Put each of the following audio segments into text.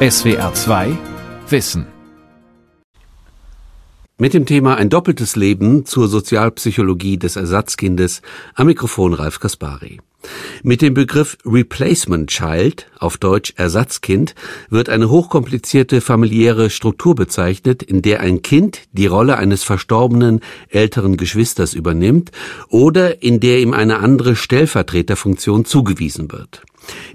SWR 2 Wissen. Mit dem Thema Ein doppeltes Leben zur Sozialpsychologie des Ersatzkindes am Mikrofon Ralf Kaspari. Mit dem Begriff Replacement Child, auf Deutsch Ersatzkind, wird eine hochkomplizierte familiäre Struktur bezeichnet, in der ein Kind die Rolle eines verstorbenen älteren Geschwisters übernimmt oder in der ihm eine andere Stellvertreterfunktion zugewiesen wird.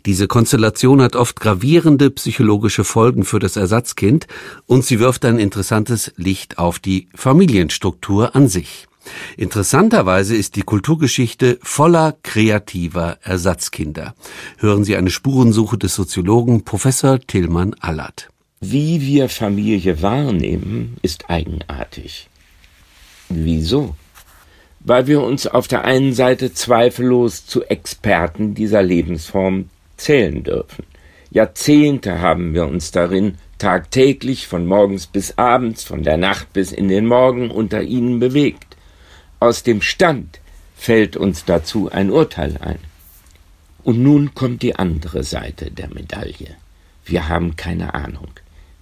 Diese Konstellation hat oft gravierende psychologische Folgen für das Ersatzkind und sie wirft ein interessantes Licht auf die Familienstruktur an sich. Interessanterweise ist die Kulturgeschichte voller kreativer Ersatzkinder. Hören Sie eine Spurensuche des Soziologen Professor Tillmann Allert. Wie wir Familie wahrnehmen, ist eigenartig. Wieso? Weil wir uns auf der einen Seite zweifellos zu Experten dieser Lebensform zählen dürfen. Jahrzehnte haben wir uns darin tagtäglich von morgens bis abends, von der Nacht bis in den Morgen unter ihnen bewegt. Aus dem Stand fällt uns dazu ein Urteil ein. Und nun kommt die andere Seite der Medaille. Wir haben keine Ahnung.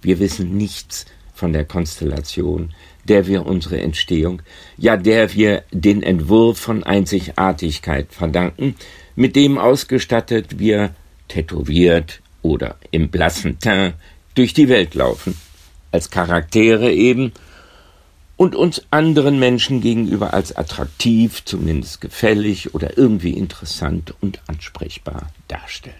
Wir wissen nichts von der Konstellation, der wir unsere Entstehung, ja der wir den Entwurf von Einzigartigkeit verdanken, mit dem ausgestattet wir tätowiert oder im blassen Teint durch die Welt laufen, als Charaktere eben und uns anderen Menschen gegenüber als attraktiv, zumindest gefällig oder irgendwie interessant und ansprechbar darstellen.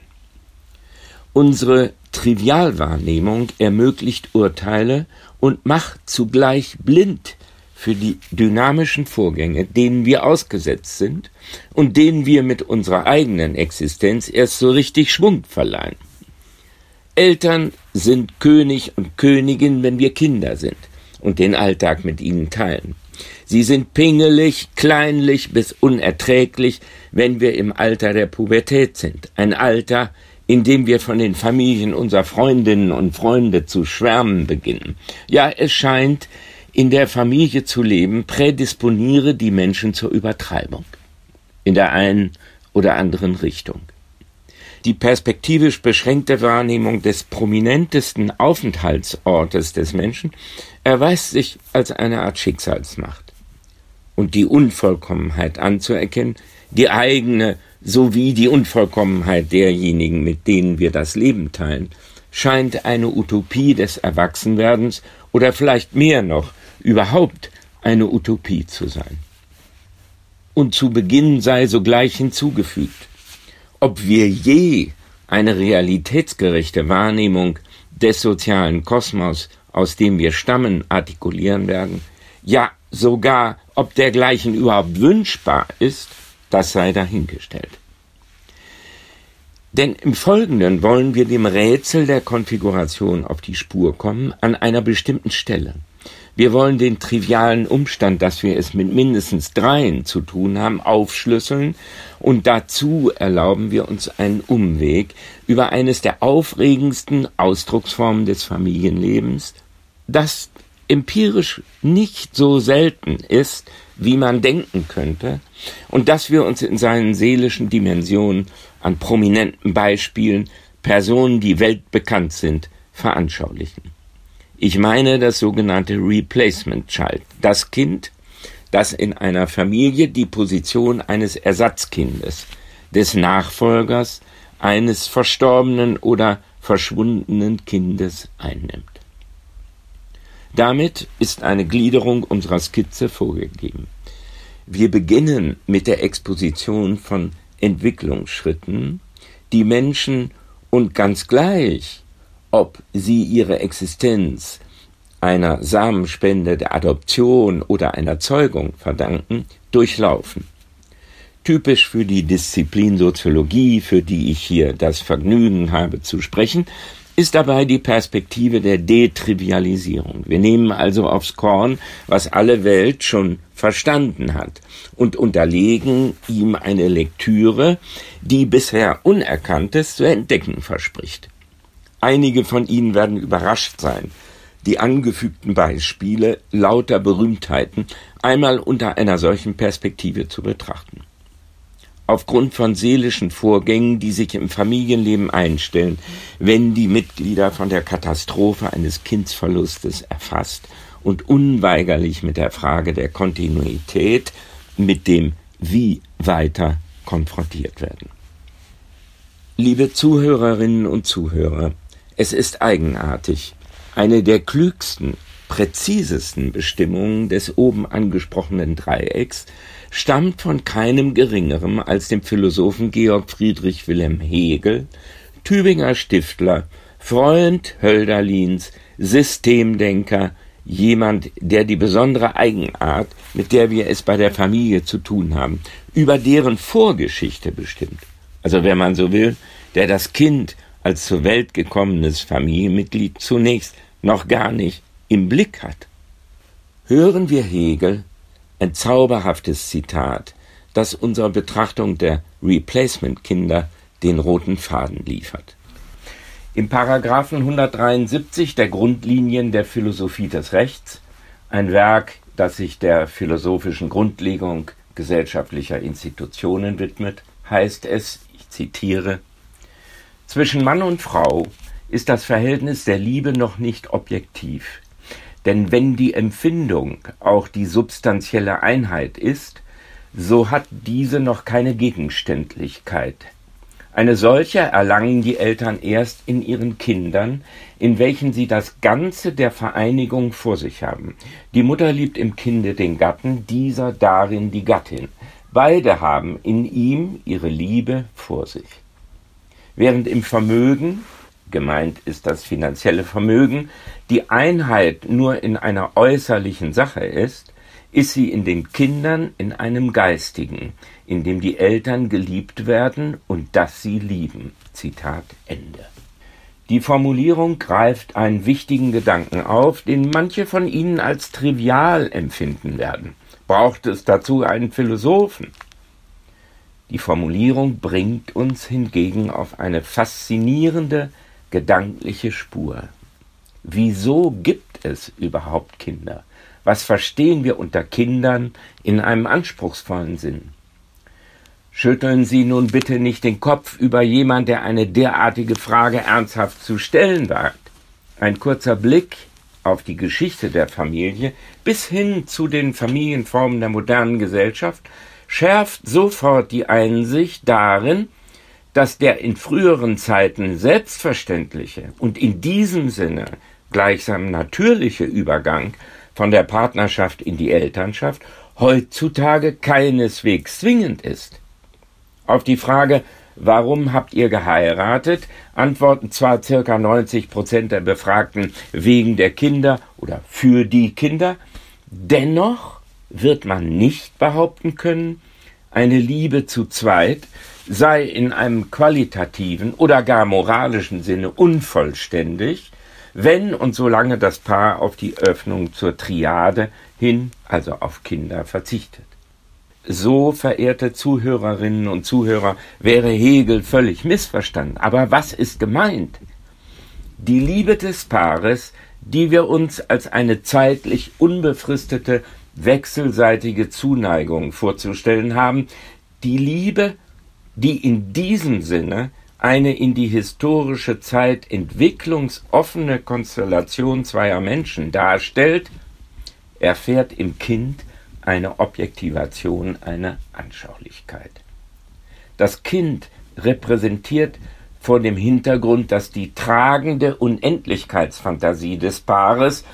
Unsere Trivialwahrnehmung ermöglicht Urteile und macht zugleich blind für die dynamischen Vorgänge, denen wir ausgesetzt sind und denen wir mit unserer eigenen Existenz erst so richtig Schwung verleihen. Eltern sind König und Königin, wenn wir Kinder sind und den Alltag mit ihnen teilen. Sie sind pingelig, kleinlich bis unerträglich, wenn wir im Alter der Pubertät sind. Ein Alter, in dem wir von den Familien unserer Freundinnen und Freunde zu schwärmen beginnen. Ja, es scheint, in der Familie zu leben, prädisponiere die Menschen zur Übertreibung. In der einen oder anderen Richtung. Die perspektivisch beschränkte Wahrnehmung des prominentesten Aufenthaltsortes des Menschen erweist sich als eine Art Schicksalsmacht. Und die Unvollkommenheit anzuerkennen, die eigene sowie die Unvollkommenheit derjenigen, mit denen wir das Leben teilen, scheint eine Utopie des Erwachsenwerdens oder vielleicht mehr noch überhaupt eine Utopie zu sein. Und zu Beginn sei sogleich hinzugefügt, ob wir je eine realitätsgerechte Wahrnehmung des sozialen Kosmos aus dem wir stammen, artikulieren werden, ja sogar, ob dergleichen überhaupt wünschbar ist, das sei dahingestellt. Denn im Folgenden wollen wir dem Rätsel der Konfiguration auf die Spur kommen an einer bestimmten Stelle. Wir wollen den trivialen Umstand, dass wir es mit mindestens dreien zu tun haben, aufschlüsseln und dazu erlauben wir uns einen Umweg über eines der aufregendsten Ausdrucksformen des Familienlebens, das empirisch nicht so selten ist, wie man denken könnte, und dass wir uns in seinen seelischen Dimensionen an prominenten Beispielen Personen, die weltbekannt sind, veranschaulichen. Ich meine das sogenannte Replacement Child, das Kind, das in einer Familie die Position eines Ersatzkindes, des Nachfolgers eines verstorbenen oder verschwundenen Kindes einnimmt. Damit ist eine Gliederung unserer Skizze vorgegeben. Wir beginnen mit der Exposition von Entwicklungsschritten, die Menschen und ganz gleich, ob sie ihre Existenz einer Samenspende, der Adoption oder einer Zeugung verdanken, durchlaufen. Typisch für die Disziplin Soziologie, für die ich hier das Vergnügen habe zu sprechen, ist dabei die Perspektive der Detrivialisierung. Wir nehmen also aufs Korn, was alle Welt schon verstanden hat und unterlegen ihm eine Lektüre, die bisher Unerkanntes zu entdecken verspricht. Einige von Ihnen werden überrascht sein, die angefügten Beispiele lauter Berühmtheiten einmal unter einer solchen Perspektive zu betrachten. aufgrund von seelischen Vorgängen, die sich im Familienleben einstellen, wenn die Mitglieder von der Katastrophe eines Kindsverlustes erfasst und unweigerlich mit der Frage der Kontinuität, mit dem Wie weiter konfrontiert werden. Liebe Zuhörerinnen und Zuhörer, es ist eigenartig. Eine der klügsten, präzisesten Bestimmungen des oben angesprochenen Dreiecks stammt von keinem geringeren als dem Philosophen Georg Friedrich Wilhelm Hegel, Tübinger Stiftler, Freund Hölderlins, Systemdenker, jemand, der die besondere Eigenart, mit der wir es bei der Familie zu tun haben, über deren Vorgeschichte bestimmt. Also wenn man so will, der das Kind als zur Welt gekommenes Familienmitglied zunächst noch gar nicht im Blick hat. Hören wir Hegel, ein zauberhaftes Zitat, das unserer Betrachtung der Replacement-Kinder den roten Faden liefert. Im Paragraphen 173 der Grundlinien der Philosophie des Rechts, ein Werk, das sich der philosophischen Grundlegung gesellschaftlicher Institutionen widmet, heißt es, ich zitiere, Zwischen Mann und Frau ist das Verhältnis der Liebe noch nicht objektiv. Denn wenn die Empfindung auch die substanzielle Einheit ist, so hat diese noch keine Gegenständlichkeit. Eine solche erlangen die Eltern erst in ihren Kindern, in welchen sie das Ganze der Vereinigung vor sich haben. Die Mutter liebt im Kinde den Gatten, dieser darin die Gattin. Beide haben in ihm ihre Liebe vor sich. Während im Vermögen gemeint ist das finanzielle Vermögen, die Einheit nur in einer äußerlichen Sache ist, ist sie in den Kindern in einem geistigen, in dem die Eltern geliebt werden und dass sie lieben. Zitat Ende. Die Formulierung greift einen wichtigen Gedanken auf, den manche von Ihnen als trivial empfinden werden. Braucht es dazu einen Philosophen? Die Formulierung bringt uns hingegen auf eine faszinierende gedankliche Spur. Wieso gibt es überhaupt Kinder? Was verstehen wir unter Kindern in einem anspruchsvollen Sinn? Schütteln Sie nun bitte nicht den Kopf über jemand, der eine derartige Frage ernsthaft zu stellen wagt. Ein kurzer Blick auf die Geschichte der Familie bis hin zu den Familienformen der modernen Gesellschaft schärft sofort die Einsicht darin, dass der in früheren Zeiten selbstverständliche und in diesem Sinne gleichsam natürliche Übergang von der Partnerschaft in die Elternschaft heutzutage keineswegs zwingend ist. Auf die Frage, warum habt ihr geheiratet, antworten zwar circa 90 Prozent der Befragten wegen der Kinder oder für die Kinder, dennoch wird man nicht behaupten können, eine Liebe zu zweit sei in einem qualitativen oder gar moralischen Sinne unvollständig, wenn und solange das Paar auf die Öffnung zur Triade hin, also auf Kinder, verzichtet. So, verehrte Zuhörerinnen und Zuhörer, wäre Hegel völlig missverstanden. Aber was ist gemeint? Die Liebe des Paares, die wir uns als eine zeitlich unbefristete wechselseitige Zuneigung vorzustellen haben, die Liebe die in diesem Sinne eine in die historische Zeit entwicklungsoffene Konstellation zweier Menschen darstellt, erfährt im Kind eine Objektivation, eine Anschaulichkeit. Das Kind repräsentiert vor dem Hintergrund, dass die tragende Unendlichkeitsfantasie des Paares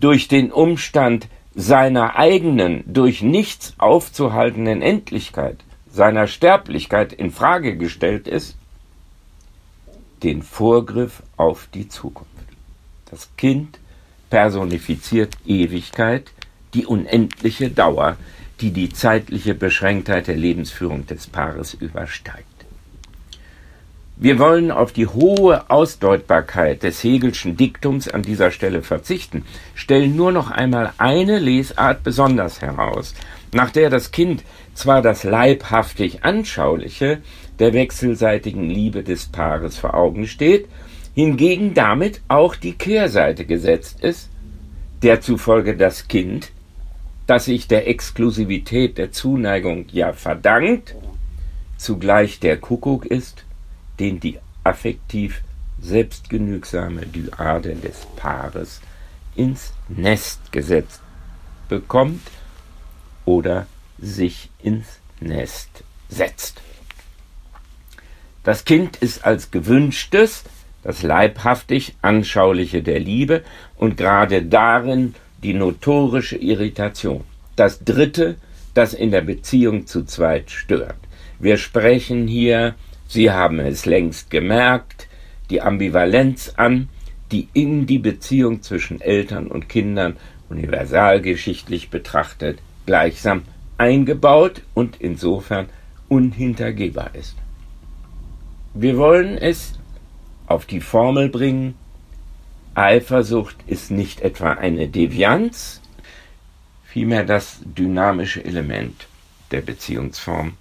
durch den Umstand seiner eigenen, durch nichts aufzuhaltenden Endlichkeit seiner Sterblichkeit in Frage gestellt ist, den Vorgriff auf die Zukunft. Das Kind personifiziert Ewigkeit, die unendliche Dauer, die die zeitliche Beschränktheit der Lebensführung des Paares übersteigt. Wir wollen auf die hohe Ausdeutbarkeit des Hegelschen Diktums an dieser Stelle verzichten, stellen nur noch einmal eine Lesart besonders heraus, nach der das Kind zwar das leibhaftig Anschauliche der wechselseitigen Liebe des Paares vor Augen steht, hingegen damit auch die Kehrseite gesetzt ist, der zufolge das Kind, das sich der Exklusivität der Zuneigung ja verdankt, zugleich der Kuckuck ist, den die affektiv selbstgenügsame Dyade des Paares ins Nest gesetzt bekommt oder sich ins Nest setzt. Das Kind ist als gewünschtes, das leibhaftig Anschauliche der Liebe und gerade darin die notorische Irritation. Das dritte, das in der Beziehung zu zweit stört. Wir sprechen hier, Sie haben es längst gemerkt, die Ambivalenz an, die in die Beziehung zwischen Eltern und Kindern universalgeschichtlich betrachtet gleichsam eingebaut und insofern unhintergehbar ist. Wir wollen es auf die Formel bringen, Eifersucht ist nicht etwa eine Devianz, vielmehr das dynamische Element der Beziehungsform,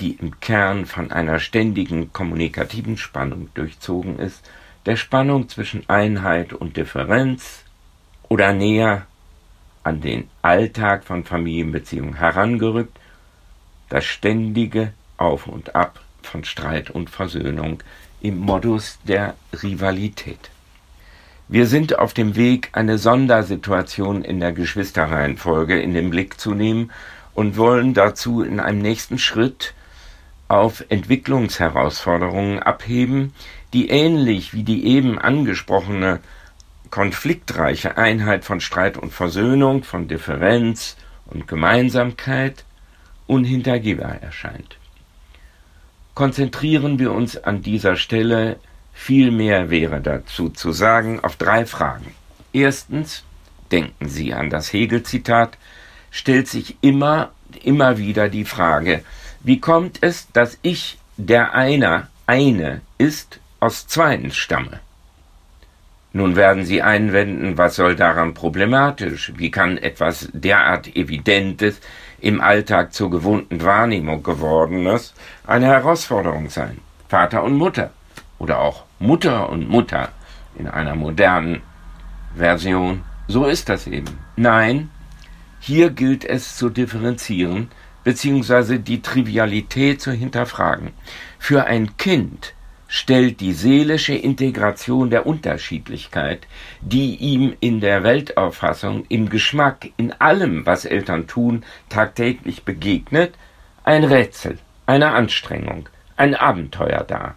die im Kern von einer ständigen kommunikativen Spannung durchzogen ist, der Spannung zwischen Einheit und Differenz oder näher an den Alltag von Familienbeziehungen herangerückt, das ständige Auf und Ab von Streit und Versöhnung im Modus der Rivalität. Wir sind auf dem Weg, eine Sondersituation in der Geschwisterreihenfolge in den Blick zu nehmen und wollen dazu in einem nächsten Schritt auf Entwicklungsherausforderungen abheben, die ähnlich wie die eben angesprochene konfliktreiche Einheit von Streit und Versöhnung, von Differenz und Gemeinsamkeit unhintergehbar erscheint konzentrieren wir uns an dieser Stelle, viel mehr wäre dazu zu sagen, auf drei Fragen. Erstens, denken Sie an das Hegel-Zitat, stellt sich immer, immer wieder die Frage, wie kommt es, dass ich, der einer, eine ist, aus Zweien stamme? Nun werden Sie einwenden, was soll daran problematisch? Wie kann etwas derart Evidentes im Alltag zur gewohnten Wahrnehmung gewordenes eine Herausforderung sein? Vater und Mutter oder auch Mutter und Mutter in einer modernen Version. So ist das eben. Nein, hier gilt es zu differenzieren beziehungsweise die Trivialität zu hinterfragen. Für ein Kind stellt die seelische Integration der Unterschiedlichkeit, die ihm in der Weltauffassung, im Geschmack, in allem, was Eltern tun, tagtäglich begegnet, ein Rätsel, eine Anstrengung, ein Abenteuer dar.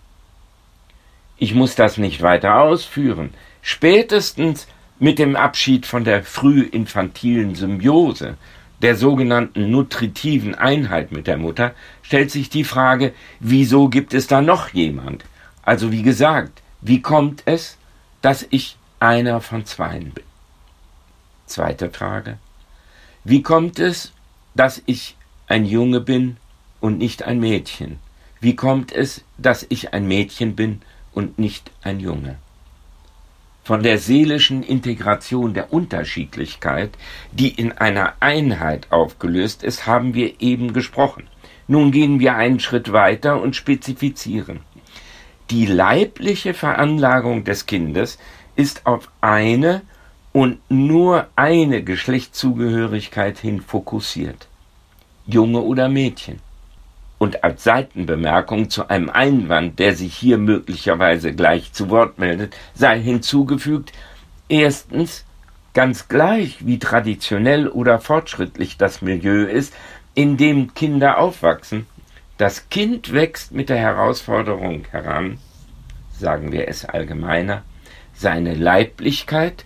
Ich muss das nicht weiter ausführen. Spätestens mit dem Abschied von der frühinfantilen Symbiose, der sogenannten nutritiven Einheit mit der Mutter, stellt sich die Frage, wieso gibt es da noch jemand, also wie gesagt, wie kommt es, dass ich einer von zweien bin? Zweite Frage. Wie kommt es, dass ich ein Junge bin und nicht ein Mädchen? Wie kommt es, dass ich ein Mädchen bin und nicht ein Junge? Von der seelischen Integration der Unterschiedlichkeit, die in einer Einheit aufgelöst ist, haben wir eben gesprochen. Nun gehen wir einen Schritt weiter und spezifizieren. Die leibliche Veranlagung des Kindes ist auf eine und nur eine Geschlechtszugehörigkeit hin fokussiert. Junge oder Mädchen. Und als Seitenbemerkung zu einem Einwand, der sich hier möglicherweise gleich zu Wort meldet, sei hinzugefügt, erstens, ganz gleich wie traditionell oder fortschrittlich das Milieu ist, in dem Kinder aufwachsen, das Kind wächst mit der Herausforderung heran, sagen wir es allgemeiner, seine Leiblichkeit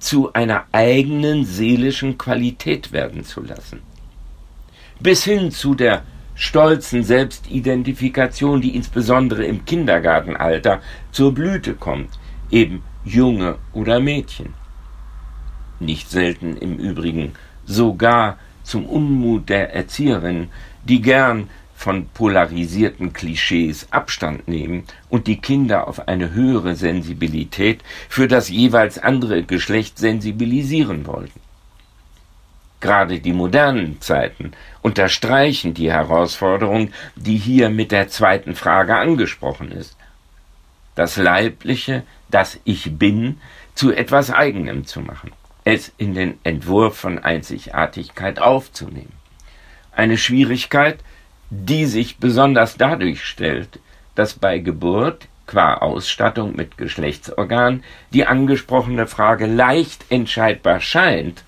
zu einer eigenen seelischen Qualität werden zu lassen. Bis hin zu der stolzen Selbstidentifikation, die insbesondere im Kindergartenalter zur Blüte kommt, eben Junge oder Mädchen. Nicht selten im Übrigen sogar zum Unmut der Erzieherinnen, die gern von polarisierten Klischees Abstand nehmen und die Kinder auf eine höhere Sensibilität für das jeweils andere Geschlecht sensibilisieren wollten. Gerade die modernen Zeiten unterstreichen die Herausforderung, die hier mit der zweiten Frage angesprochen ist. Das Leibliche, das Ich bin, zu etwas Eigenem zu machen, es in den Entwurf von Einzigartigkeit aufzunehmen. Eine Schwierigkeit, die sich besonders dadurch stellt, dass bei Geburt qua Ausstattung mit Geschlechtsorgan die angesprochene Frage leicht entscheidbar scheint,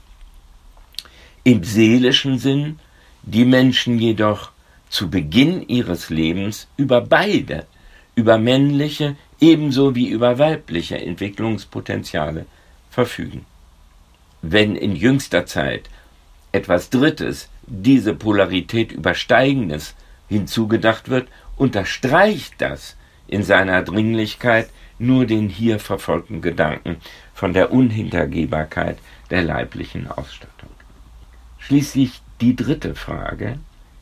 im seelischen Sinn die Menschen jedoch zu Beginn ihres Lebens über beide, über männliche ebenso wie über weibliche Entwicklungspotenziale verfügen. Wenn in jüngster Zeit etwas Drittes, diese Polarität übersteigendes hinzugedacht wird, unterstreicht das in seiner Dringlichkeit nur den hier verfolgten Gedanken von der Unhintergehbarkeit der leiblichen Ausstattung. Schließlich die dritte Frage.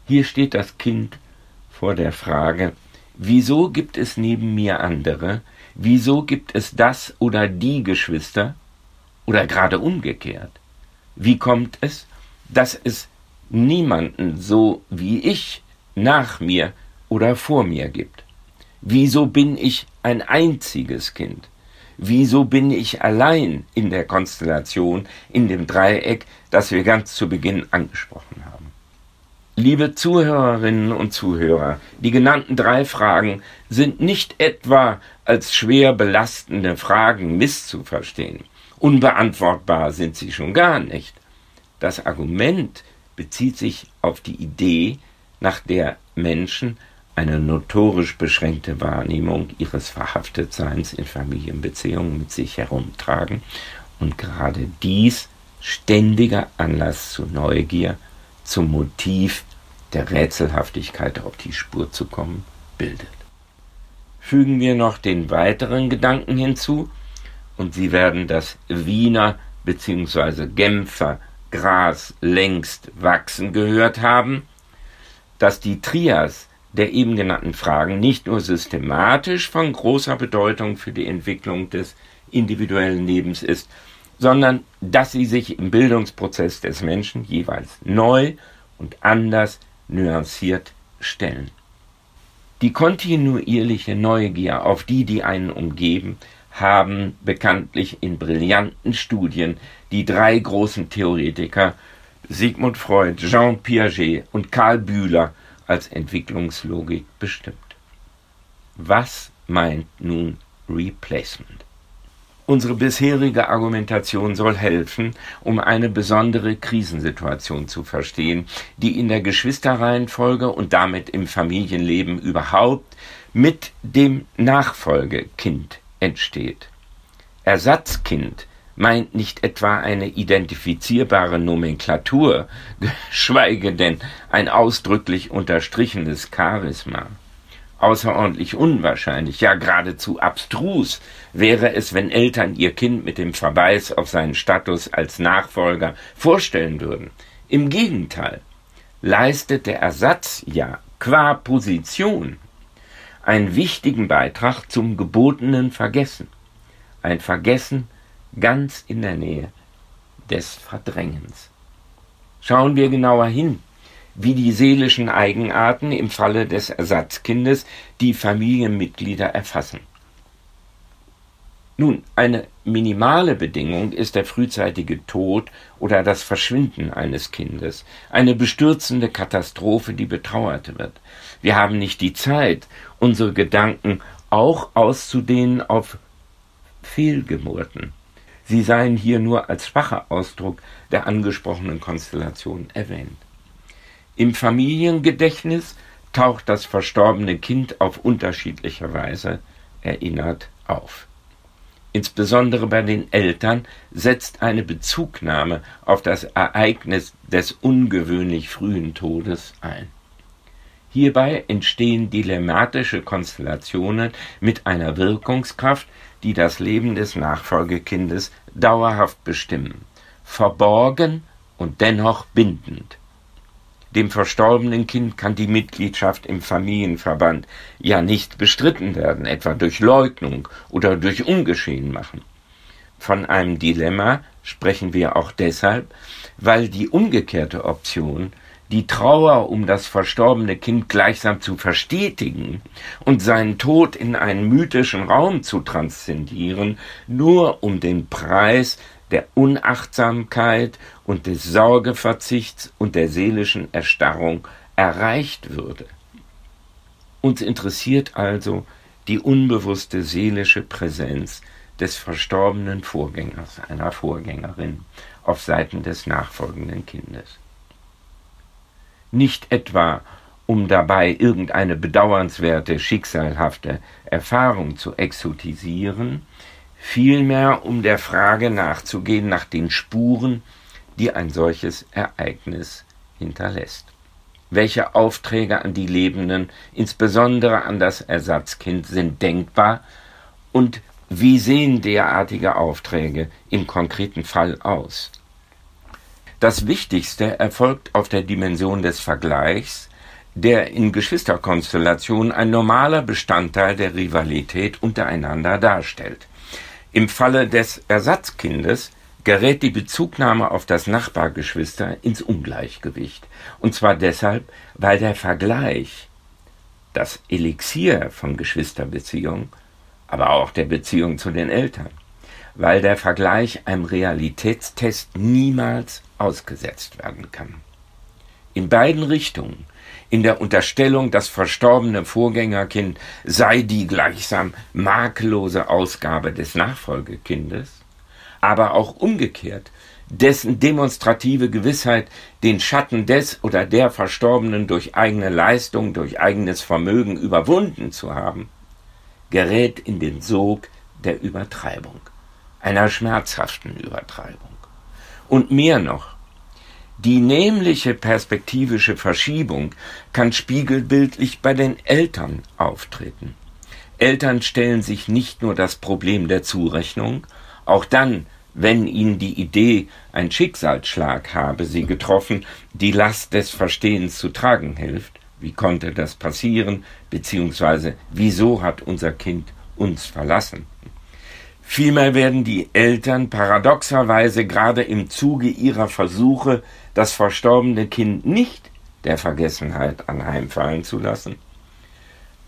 Hier steht das Kind vor der Frage, wieso gibt es neben mir andere? Wieso gibt es das oder die Geschwister? Oder gerade umgekehrt? Wie kommt es, dass es niemanden so wie ich nach mir oder vor mir gibt. Wieso bin ich ein einziges Kind? Wieso bin ich allein in der Konstellation, in dem Dreieck, das wir ganz zu Beginn angesprochen haben? Liebe Zuhörerinnen und Zuhörer, die genannten drei Fragen sind nicht etwa als schwer belastende Fragen misszuverstehen. Unbeantwortbar sind sie schon gar nicht. Das Argument bezieht sich auf die Idee, nach der Menschen eine notorisch beschränkte Wahrnehmung ihres Verhaftetseins in Familienbeziehungen mit sich herumtragen und gerade dies ständiger Anlass zu Neugier, zum Motiv der Rätselhaftigkeit auf die Spur zu kommen, bildet. Fügen wir noch den weiteren Gedanken hinzu, und Sie werden das Wiener bzw. Genfer Gras längst wachsen gehört haben, dass die Trias der eben genannten Fragen nicht nur systematisch von großer Bedeutung für die Entwicklung des individuellen Lebens ist, sondern dass sie sich im Bildungsprozess des Menschen jeweils neu und anders nuanciert stellen. Die kontinuierliche Neugier auf die, die einen umgeben, haben bekanntlich in brillanten Studien die drei großen Theoretiker Sigmund Freud, Jean Piaget und Karl Bühler als Entwicklungslogik bestimmt. Was meint nun Replacement? Unsere bisherige Argumentation soll helfen, um eine besondere Krisensituation zu verstehen, die in der Geschwisterreihenfolge und damit im Familienleben überhaupt mit dem Nachfolgekind entsteht. Ersatzkind meint nicht etwa eine identifizierbare Nomenklatur, geschweige denn ein ausdrücklich unterstrichenes Charisma. Außerordentlich unwahrscheinlich, ja geradezu abstrus wäre es, wenn Eltern ihr Kind mit dem Verweis auf seinen Status als Nachfolger vorstellen würden. Im Gegenteil leistet der Ersatz ja qua Position einen wichtigen Beitrag zum gebotenen Vergessen. Ein Vergessen ganz in der Nähe des Verdrängens. Schauen wir genauer hin, wie die seelischen Eigenarten im Falle des Ersatzkindes die Familienmitglieder erfassen. Nun, eine minimale Bedingung ist der frühzeitige Tod oder das Verschwinden eines Kindes, eine bestürzende Katastrophe, die betrauert wird. Wir haben nicht die Zeit, unsere Gedanken auch auszudehnen auf Fehlgeburten. Sie seien hier nur als schwacher Ausdruck der angesprochenen Konstellation erwähnt. Im Familiengedächtnis taucht das verstorbene Kind auf unterschiedliche Weise erinnert auf. Insbesondere bei den Eltern setzt eine Bezugnahme auf das Ereignis des ungewöhnlich frühen Todes ein. Hierbei entstehen dilemmatische Konstellationen mit einer Wirkungskraft, die das Leben des Nachfolgekindes dauerhaft bestimmen, verborgen und dennoch bindend. Dem verstorbenen Kind kann die Mitgliedschaft im Familienverband ja nicht bestritten werden, etwa durch Leugnung oder durch Ungeschehen machen. Von einem Dilemma sprechen wir auch deshalb, weil die umgekehrte Option die Trauer um das verstorbene Kind gleichsam zu verstetigen und seinen Tod in einen mythischen Raum zu transzendieren, nur um den Preis der Unachtsamkeit und des Sorgeverzichts und der seelischen Erstarrung erreicht würde. Uns interessiert also die unbewusste seelische Präsenz des verstorbenen Vorgängers, einer Vorgängerin auf Seiten des nachfolgenden Kindes. Nicht etwa, um dabei irgendeine bedauernswerte, schicksalhafte Erfahrung zu exotisieren, vielmehr um der Frage nachzugehen nach den Spuren, die ein solches Ereignis hinterlässt. Welche Aufträge an die Lebenden, insbesondere an das Ersatzkind, sind denkbar und wie sehen derartige Aufträge im konkreten Fall aus? Das Wichtigste erfolgt auf der Dimension des Vergleichs, der in Geschwisterkonstellationen ein normaler Bestandteil der Rivalität untereinander darstellt. Im Falle des Ersatzkindes gerät die Bezugnahme auf das Nachbargeschwister ins Ungleichgewicht. Und zwar deshalb, weil der Vergleich, das Elixier von Geschwisterbeziehung, aber auch der Beziehung zu den Eltern, weil der Vergleich einem Realitätstest niemals ausgesetzt werden kann. In beiden Richtungen, in der Unterstellung, das verstorbene Vorgängerkind sei die gleichsam makellose Ausgabe des Nachfolgekindes, aber auch umgekehrt, dessen demonstrative Gewissheit, den Schatten des oder der Verstorbenen durch eigene Leistung, durch eigenes Vermögen überwunden zu haben, gerät in den Sog der Übertreibung, einer schmerzhaften Übertreibung. Und mehr noch, die nämliche perspektivische Verschiebung kann spiegelbildlich bei den Eltern auftreten. Eltern stellen sich nicht nur das Problem der Zurechnung, auch dann, wenn ihnen die Idee, ein Schicksalsschlag habe sie getroffen, die Last des Verstehens zu tragen hilft, wie konnte das passieren, beziehungsweise wieso hat unser Kind uns verlassen. Vielmehr werden die Eltern paradoxerweise gerade im Zuge ihrer Versuche, das verstorbene Kind nicht der Vergessenheit anheimfallen zu lassen,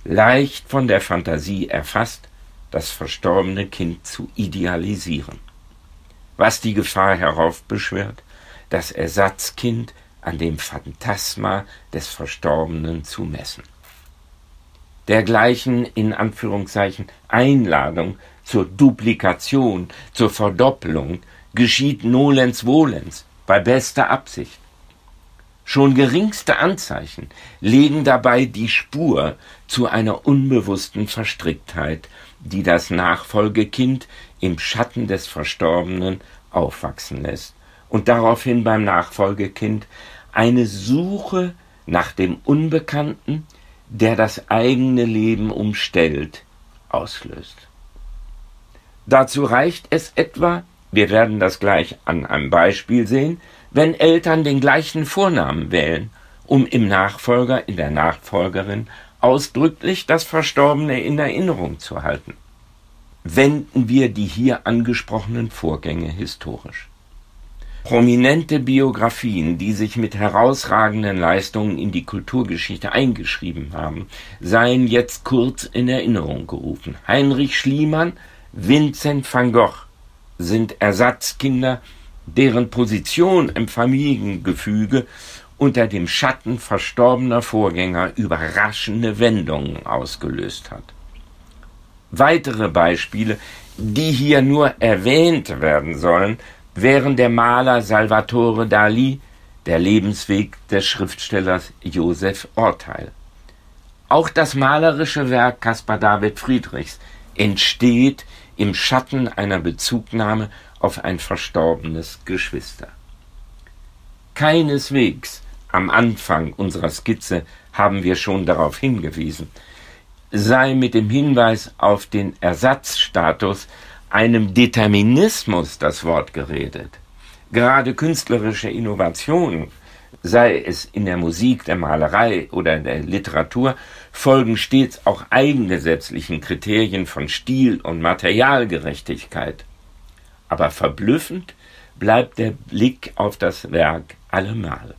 leicht von der Fantasie erfasst, das verstorbene Kind zu idealisieren. Was die Gefahr heraufbeschwört, das Ersatzkind an dem Phantasma des Verstorbenen zu messen. Dergleichen in Anführungszeichen Einladung zur Duplikation, zur Verdoppelung geschieht nolens volens bei bester Absicht. Schon geringste Anzeichen legen dabei die Spur zu einer unbewussten Verstricktheit, die das Nachfolgekind im Schatten des Verstorbenen aufwachsen lässt und daraufhin beim Nachfolgekind eine Suche nach dem Unbekannten, der das eigene Leben umstellt, auslöst. Dazu reicht es etwa, wir werden das gleich an einem Beispiel sehen, wenn Eltern den gleichen Vornamen wählen, um im Nachfolger, in der Nachfolgerin ausdrücklich das Verstorbene in Erinnerung zu halten. Wenden wir die hier angesprochenen Vorgänge historisch. Prominente Biografien, die sich mit herausragenden Leistungen in die Kulturgeschichte eingeschrieben haben, seien jetzt kurz in Erinnerung gerufen. Heinrich Schliemann, Vincent van Gogh sind Ersatzkinder, deren Position im Familiengefüge unter dem Schatten verstorbener Vorgänger überraschende Wendungen ausgelöst hat. Weitere Beispiele, die hier nur erwähnt werden sollen, während der Maler Salvatore Dali der Lebensweg des Schriftstellers Josef Orteil. Auch das malerische Werk Caspar David Friedrichs entsteht im Schatten einer Bezugnahme auf ein verstorbenes Geschwister. Keineswegs am Anfang unserer Skizze haben wir schon darauf hingewiesen, sei mit dem Hinweis auf den Ersatzstatus einem Determinismus das Wort geredet. Gerade künstlerische Innovationen, sei es in der Musik, der Malerei oder der Literatur, folgen stets auch eigengesetzlichen Kriterien von Stil und Materialgerechtigkeit. Aber verblüffend bleibt der Blick auf das Werk allemal.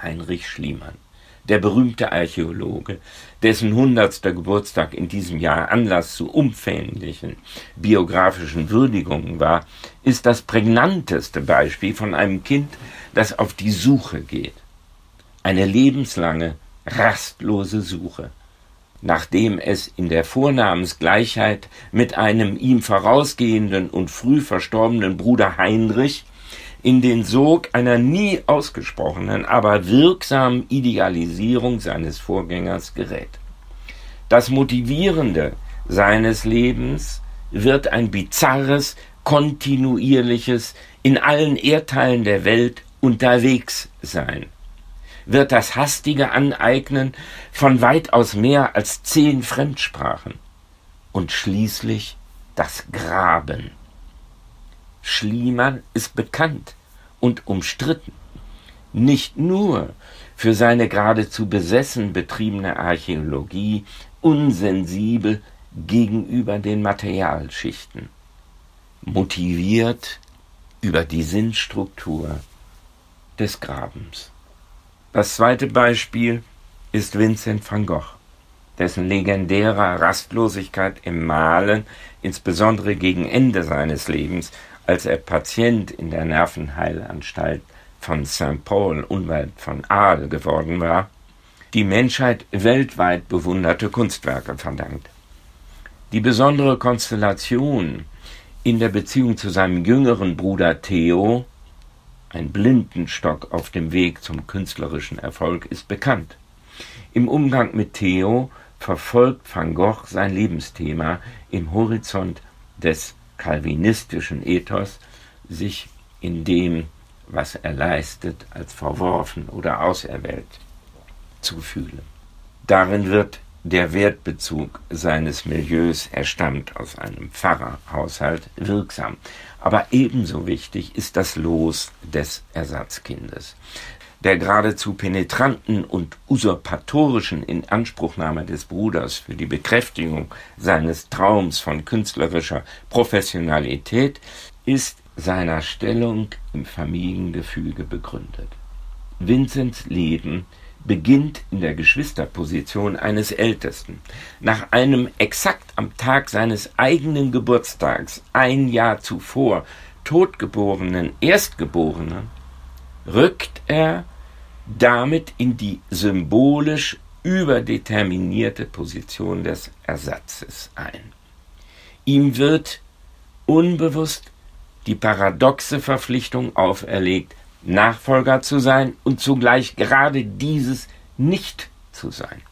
Heinrich Schliemann der berühmte Archäologe, dessen hundertster Geburtstag in diesem Jahr Anlass zu umfänglichen biografischen Würdigungen war, ist das prägnanteste Beispiel von einem Kind, das auf die Suche geht. eine lebenslange, rastlose Suche. Nachdem es in der Vornamensgleichheit mit einem ihm vorausgehenden und früh verstorbenen Bruder Heinrich in den Sog einer nie ausgesprochenen, aber wirksamen Idealisierung seines Vorgängers gerät. Das Motivierende seines Lebens wird ein bizarres, kontinuierliches, in allen Erdteilen der Welt unterwegs sein, wird das hastige Aneignen von weitaus mehr als zehn Fremdsprachen und schließlich das Graben. Schliemann ist bekannt und umstritten, nicht nur für seine geradezu besessen betriebene Archäologie, unsensibel gegenüber den Materialschichten, motiviert über die Sinnstruktur des Grabens. Das zweite Beispiel ist Vincent van Gogh, dessen legendärer Rastlosigkeit im Malen, insbesondere gegen Ende seines Lebens, als er Patient in der Nervenheilanstalt von St. Paul unweit von Aal geworden war, die Menschheit weltweit bewunderte Kunstwerke verdankt. Die besondere Konstellation in der Beziehung zu seinem jüngeren Bruder Theo, ein Blindenstock auf dem Weg zum künstlerischen Erfolg, ist bekannt. Im Umgang mit Theo verfolgt van Gogh sein Lebensthema im Horizont des calvinistischen Ethos, sich in dem, was er leistet, als verworfen oder auserwählt zu fühlen. Darin wird der Wertbezug seines Milieus, er stammt aus einem Pfarrerhaushalt, wirksam. Aber ebenso wichtig ist das Los des Ersatzkindes. Der geradezu penetranten und usurpatorischen Inanspruchnahme des Bruders für die Bekräftigung seines Traums von künstlerischer Professionalität ist seiner Stellung im Familiengefüge begründet. Vincents Leben beginnt in der Geschwisterposition eines Ältesten. Nach einem exakt am Tag seines eigenen Geburtstags ein Jahr zuvor totgeborenen Erstgeborenen rückt er damit in die symbolisch überdeterminierte Position des Ersatzes ein. Ihm wird unbewusst die paradoxe Verpflichtung auferlegt, Nachfolger zu sein und zugleich gerade dieses nicht zu sein.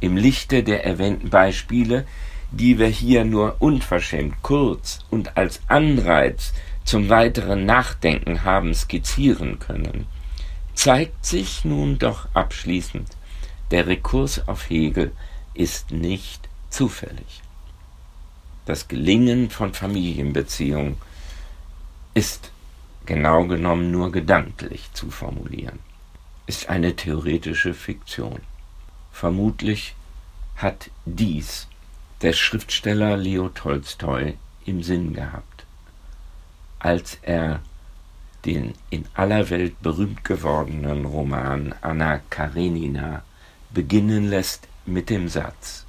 Im Lichte der erwähnten Beispiele, die wir hier nur unverschämt kurz und als Anreiz zum weiteren Nachdenken haben skizzieren können, zeigt sich nun doch abschließend, der Rekurs auf Hegel ist nicht zufällig. Das Gelingen von Familienbeziehungen ist genau genommen nur gedanklich zu formulieren, ist eine theoretische Fiktion. Vermutlich hat dies der Schriftsteller Leo Tolstoi im Sinn gehabt, als er den in aller Welt berühmt gewordenen Roman Anna Karenina beginnen lässt mit dem Satz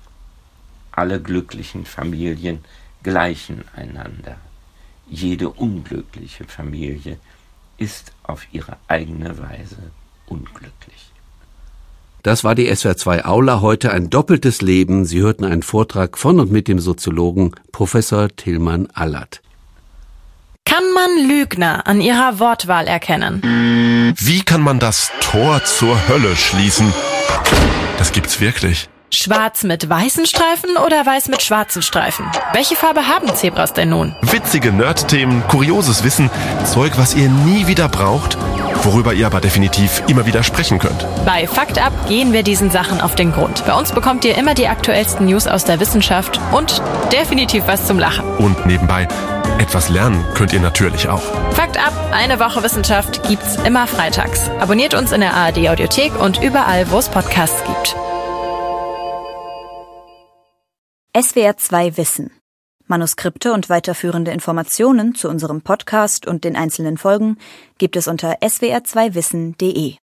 Alle glücklichen Familien gleichen einander jede unglückliche Familie ist auf ihre eigene Weise unglücklich. Das war die SWR2 Aula heute ein doppeltes Leben. Sie hörten einen Vortrag von und mit dem Soziologen Professor Tillmann Allert. Kann man Lügner an ihrer Wortwahl erkennen? Wie kann man das Tor zur Hölle schließen? Das gibt's wirklich. Schwarz mit weißen Streifen oder weiß mit schwarzen Streifen? Welche Farbe haben Zebras denn nun? Witzige Nerd-Themen, kurioses Wissen, Zeug, was ihr nie wieder braucht, worüber ihr aber definitiv immer wieder sprechen könnt. Bei Fakt Up gehen wir diesen Sachen auf den Grund. Bei uns bekommt ihr immer die aktuellsten News aus der Wissenschaft und definitiv was zum Lachen. Und nebenbei, etwas lernen könnt ihr natürlich auch. Fakt Up, eine Woche Wissenschaft gibt's immer freitags. Abonniert uns in der ARD Audiothek und überall, wo es Podcasts gibt. SWR 2 Wissen. Manuskripte und weiterführende Informationen zu unserem Podcast und den einzelnen Folgen gibt es unter swr2wissen.de.